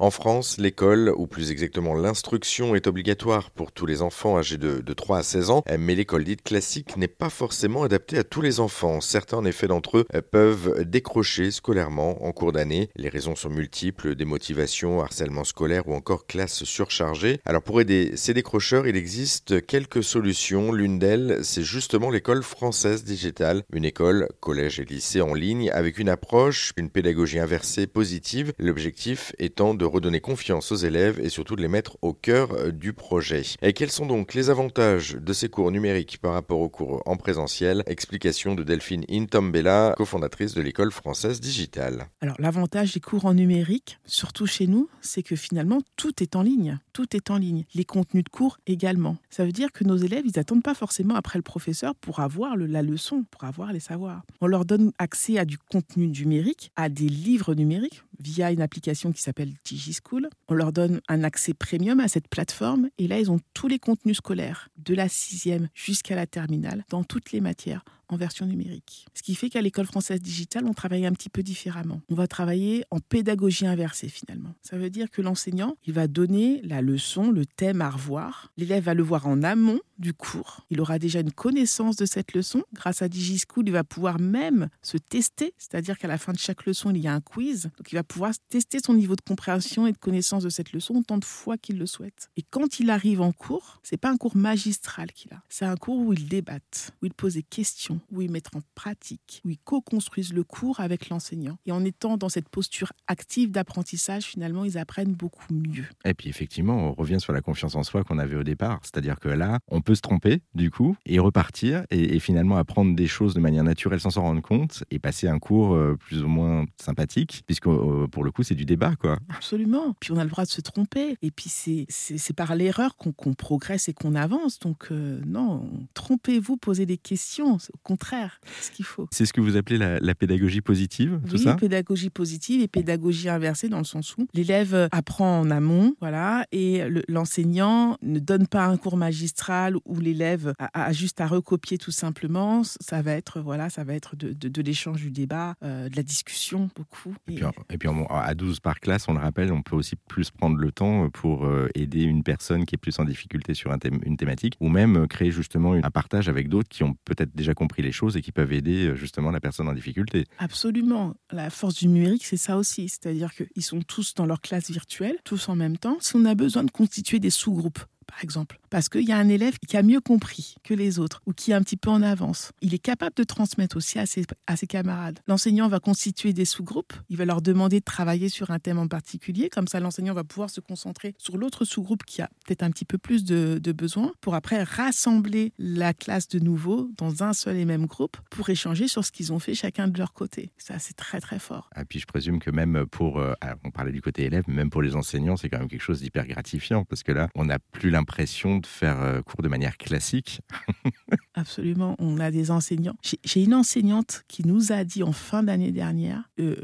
En France, l'école, ou plus exactement l'instruction, est obligatoire pour tous les enfants âgés de, 3 à 16 ans, mais l'école dite classique n'est pas forcément adaptée à tous les enfants. Certains, en effet, d'entre eux peuvent décrocher scolairement en cours d'année. Les raisons sont multiples, démotivation, harcèlement scolaire ou encore classe surchargée. Alors pour aider ces décrocheurs, il existe quelques solutions. L'une d'elles, c'est justement l'école française digitale, une école, collège et lycée en ligne, avec une approche, une pédagogie inversée positive, l'objectif étant de redonner confiance aux élèves et surtout de les mettre au cœur euh, du projet. Et quels sont donc les avantages de ces cours numériques par rapport aux cours en présentiel? Explication de Delphine Intambella, cofondatrice de l'école française digitale. Alors l'avantage des cours en numérique, surtout chez nous, c'est que finalement tout est en ligne. Tout est en ligne. Les contenus de cours également. Ça veut dire que nos élèves, ils n'attendent pas forcément après le professeur pour avoir la leçon, pour avoir les savoirs. On leur donne accès à du contenu numérique, à des livres numériques via une application qui s'appelle DigiSchool. On leur donne un accès premium à cette plateforme et là, ils ont tous les contenus scolaires, de la sixième jusqu'à la terminale, dans toutes les matières en version numérique. Ce qui fait qu'à l'école française digitale, on travaille un petit peu différemment. On va travailler en pédagogie inversée finalement. Ça veut dire que l'enseignant, il va donner la leçon, le thème à revoir. L'élève va le voir en amont du cours. Il aura déjà une connaissance de cette leçon. Grâce à DigiSchool, il va pouvoir même se tester, c'est-à-dire qu'à la fin de chaque leçon, il y a un quiz. Donc il va pouvoir tester son niveau de compréhension et de connaissance de cette leçon autant de fois qu'il le souhaite. Et quand il arrive en cours, c'est pas un cours magistral qu'il a. C'est un cours où il débatte, où il pose des questions, où il met en pratique, où il co-construisent le cours avec l'enseignant. Et en étant dans cette posture active d'apprentissage, finalement, ils apprennent beaucoup mieux. Et puis effectivement, on revient sur la confiance en soi qu'on avait au départ. C'est-à-dire que là, on peut se tromper, du coup, et repartir, et, finalement apprendre des choses de manière naturelle sans s'en rendre compte, et passer un cours euh, plus ou moins sympathique, puisque euh, pour le coup, c'est du débat, quoi. Absolument. Puis on a le droit de se tromper. Et puis c'est par l'erreur qu'on progresse et qu'on avance. Donc euh, non, trompez-vous, posez des questions. Au contraire, ce qu'il faut. C'est ce que vous appelez la, pédagogie positive, tout ça pédagogie positive et pédagogie inversée dans le sens où l'élève apprend en amont, voilà, et l'enseignant ne donne pas un cours magistral où l'élève a, juste à recopier tout simplement. Ça va être, voilà, ça va être de, de, l'échange, du débat, euh, de la discussion, beaucoup. Et, puis, et puis à 12 par classe, on le rappelle, on peut aussi plus prendre le temps pour euh, aider une personne qui est plus en difficulté sur un thème, une thématique, ou même euh, créer justement un partage avec d'autres qui ont peut-être déjà compris les choses et qui peuvent aider justement la personne en difficulté. Absolument. La force du numérique, c'est ça aussi. C'est-à-dire qu'ils sont tous dans leur classe virtuelle, tous en même temps. Si on a besoin de constituer des sous-groupes, par exemple, parce qu'il y a un élève qui a mieux compris que les autres ou qui est un petit peu en avance. Il est capable de transmettre aussi à ses, camarades. L'enseignant va constituer des sous-groupes, il va leur demander de travailler sur un thème en particulier, comme ça l'enseignant va pouvoir se concentrer sur l'autre sous-groupe qui a peut-être un petit peu plus de, besoins, pour après rassembler la classe de nouveau dans un seul et même groupe pour échanger sur ce qu'ils ont fait chacun de leur côté. Ça, c'est très très fort. Et puis je présume que même pour, euh, on parlait du côté élève, mais même pour les enseignants, c'est quand même quelque chose d'hyper gratifiant, parce que là, on n'a plus l'impression de faire euh, cours de manière classique. Absolument. On a des enseignants. J'ai une enseignante qui nous a dit en fin d'année dernière, euh,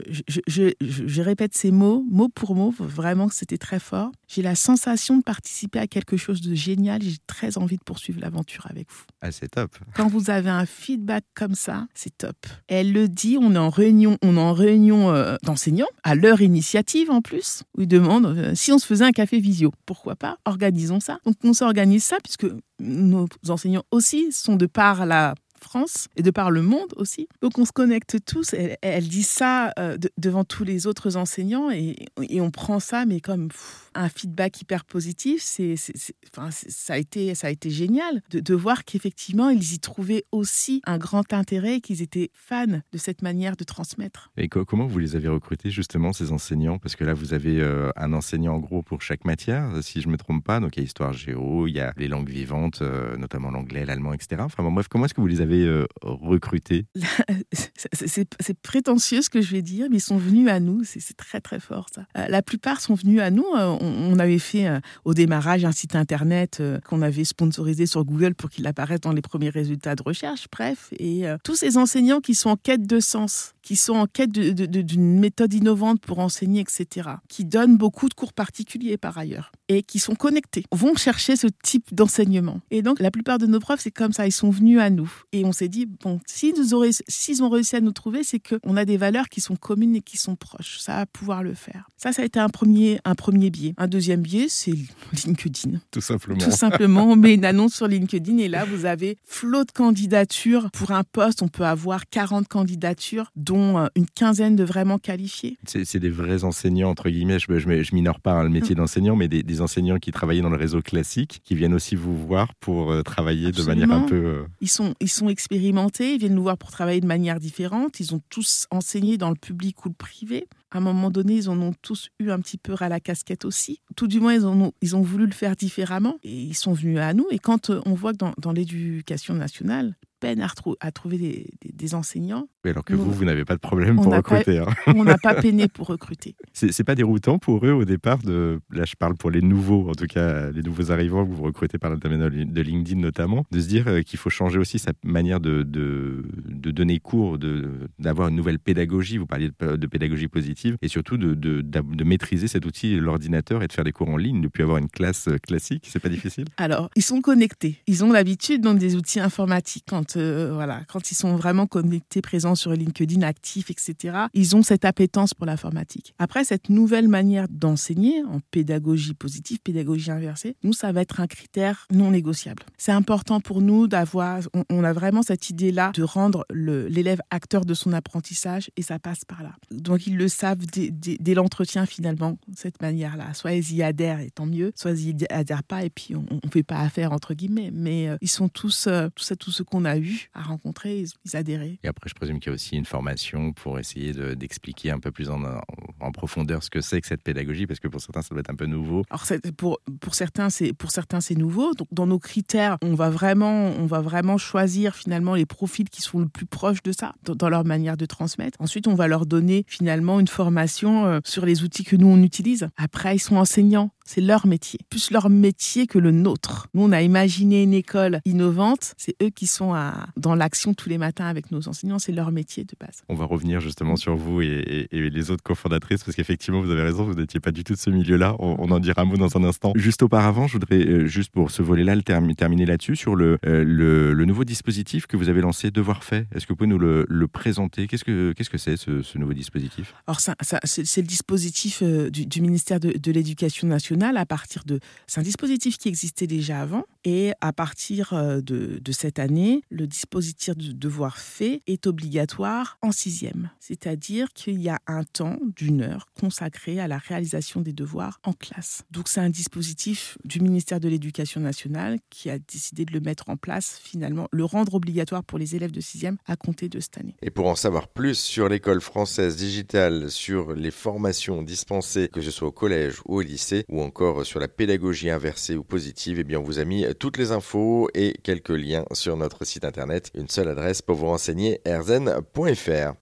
je, répète ces mots, mot pour mot, vraiment que c'était très fort. J'ai la sensation de participer à quelque chose de génial. J'ai très envie de poursuivre l'aventure avec vous. Ah, c'est top. Quand vous avez un feedback comme ça, c'est top. Elle le dit, on est en réunion, on est en réunion euh, d'enseignants, à leur initiative en plus, où ils demandent si on se faisait un café visio. Pourquoi pas? Organisons ça. Donc on s'organise ça puisque nos enseignants aussi sont de par la France et de par le monde aussi. Donc on se connecte tous. Elle, dit ça euh, devant tous les autres enseignants et, on prend ça, mais comme un feedback hyper positif. C'est, enfin, ça, a été, ça a été génial de, voir qu'effectivement, ils y trouvaient aussi un grand intérêt, qu'ils étaient fans de cette manière de transmettre. Et comment vous les avez recrutés justement, ces enseignants? Parce que là, vous avez euh, un enseignant en gros pour chaque matière, si je ne me trompe pas. Donc il y a histoire géo, il y a les langues vivantes, euh, notamment l'anglais, l'allemand, etc. Enfin bref, comment est-ce que vous les avez euh, recrutés c'est, prétentieux ce que je vais dire, mais ils sont venus à nous. C'est, très très fort ça. la plupart sont venus à nous on, avait fait euh, au démarrage un site internet euh, qu'on avait sponsorisé sur Google pour qu'il apparaisse dans les premiers résultats de recherche. Bref, et euh, tous ces enseignants qui sont en quête de sens, qui sont en quête d'une méthode innovante pour enseigner, etc., qui donnent beaucoup de cours particuliers par ailleurs. et qui sont connectés vont chercher ce type d'enseignement. Et donc, la plupart de nos profs, c'est comme ça, ils sont venus à nous. Et on s'est dit, bon, s'ils ont réussi à nous trouver, c'est qu'on a des valeurs qui sont communes et qui sont proches. Ça va pouvoir le faire. Ça, ça a été un premier, un premier biais. Un deuxième biais, c'est LinkedIn. Tout simplement. Tout simplement, on met une annonce sur LinkedIn et là, vous avez flot de candidatures. Pour un poste, on peut avoir 40 candidatures, dont euh, une quinzaine de vraiment qualifiés. C'est des vrais enseignants, entre guillemets. Je, je, je minore pas hein, le métier mm. d'enseignant, mais des, enseignants qui travaillaient dans le réseau classique, qui viennent aussi vous voir pour euh, travailler de manière un peu... Euh, ils, sont, ils sont expérimentés, ils viennent nous voir pour travailler de manière différente. Ils ont tous enseigné dans le public ou le privé. À un moment donné, ils en ont tous eu un petit peu à la casquette aussi. Tout du moins, ils, ont, ils ont voulu le faire différemment et ils sont venus à nous. Et quand euh, on voit que dans, l'éducation nationale, peine à, à trouver des, des, enseignants. Alors que vous, vous n'avez pas de problème pour recruter. Hein. on n'a pas peiné pour recruter. C'est pas déroutant pour eux au départ de, là je parle pour les nouveaux, en tout cas les nouveaux arrivants que vous recrutez par l'intermédiaire de LinkedIn notamment, de se dire euh, qu'il faut changer aussi sa manière de, de, de donner cours, d'avoir une nouvelle pédagogie. Vous parliez de, pédagogie positive et surtout de, de maîtriser cet outil, l'ordinateur et de faire des cours en ligne, de plus avoir une classe euh, classique. C'est pas difficile? Alors, ils sont connectés. Ils ont l'habitude dans des outils informatiques. Quand euh, voilà, quand ils sont vraiment connectés, présents sur LinkedIn, actifs, etc., ils ont cette appétence pour l'informatique. Après, cette nouvelle manière d'enseigner en pédagogie positive, pédagogie inversée, nous, ça va être un critère non négociable. C'est important pour nous d'avoir, on, a vraiment cette idée-là de rendre l'élève acteur de son apprentissage et ça passe par là. Donc, ils le savent dès, l'entretien finalement, cette manière-là. Soit ils y adhèrent et tant mieux, soit ils y adhèrent pas et puis on ne fait pas affaire entre guillemets. Mais euh, ils sont tous, euh, tout ça, tout ce qu'on a eu à rencontrer, ils, adhéraient. Et après, je présume qu'il y a aussi une formation pour essayer d'expliquer un peu plus en, en profondeur ce que c'est que cette pédagogie, parce que pour certains, ça doit être un peu nouveau. Alors, pour, pour certains, c'est nouveau. Donc, dans nos critères, on va, vraiment, on va vraiment choisir finalement les profils qui sont le plus proches de ça, dans, leur manière de transmettre. Ensuite, on va leur donner finalement une formation euh, sur les outils que nous, on utilise. Après, ils sont enseignants. C'est leur métier, plus leur métier que le nôtre. Nous, on a imaginé une école innovante. C'est eux qui sont à, dans l'action tous les matins avec nos enseignants. C'est leur métier de base. On va revenir justement sur vous et, les autres cofondatrices parce qu'effectivement, vous avez raison, vous n'étiez pas du tout de ce milieu-là. On, en dira un mot dans un instant. Juste auparavant, je voudrais, euh, juste pour ce volet-là, le terminer là-dessus, sur le, euh, le, nouveau dispositif que vous avez lancé, Devoir fait. Est-ce que vous pouvez nous le, présenter? Qu'est-ce que c'est -ce, que ce, ce, nouveau dispositif? Alors, c'est le dispositif euh, du, ministère de, de l'Éducation nationale à partir de... C'est un dispositif qui existait déjà avant et à partir euh, de, cette année, le dispositif de devoir fait est obligatoire en sixième. C'est-à-dire qu'il y a un temps d'une heure consacré à la réalisation des devoirs en classe. Donc c'est un dispositif du ministère de l'Éducation nationale qui a décidé de le mettre en place finalement, le rendre obligatoire pour les élèves de sixième à compter de cette année. Et pour en savoir plus sur l'école française digitale, sur les formations dispensées, que ce soit au collège ou au lycée, ou encore sur la pédagogie inversée ou positive, eh bien on vous a mis toutes les infos et quelques liens sur notre site internet. Une seule adresse pour vous renseigner, erzen.fr.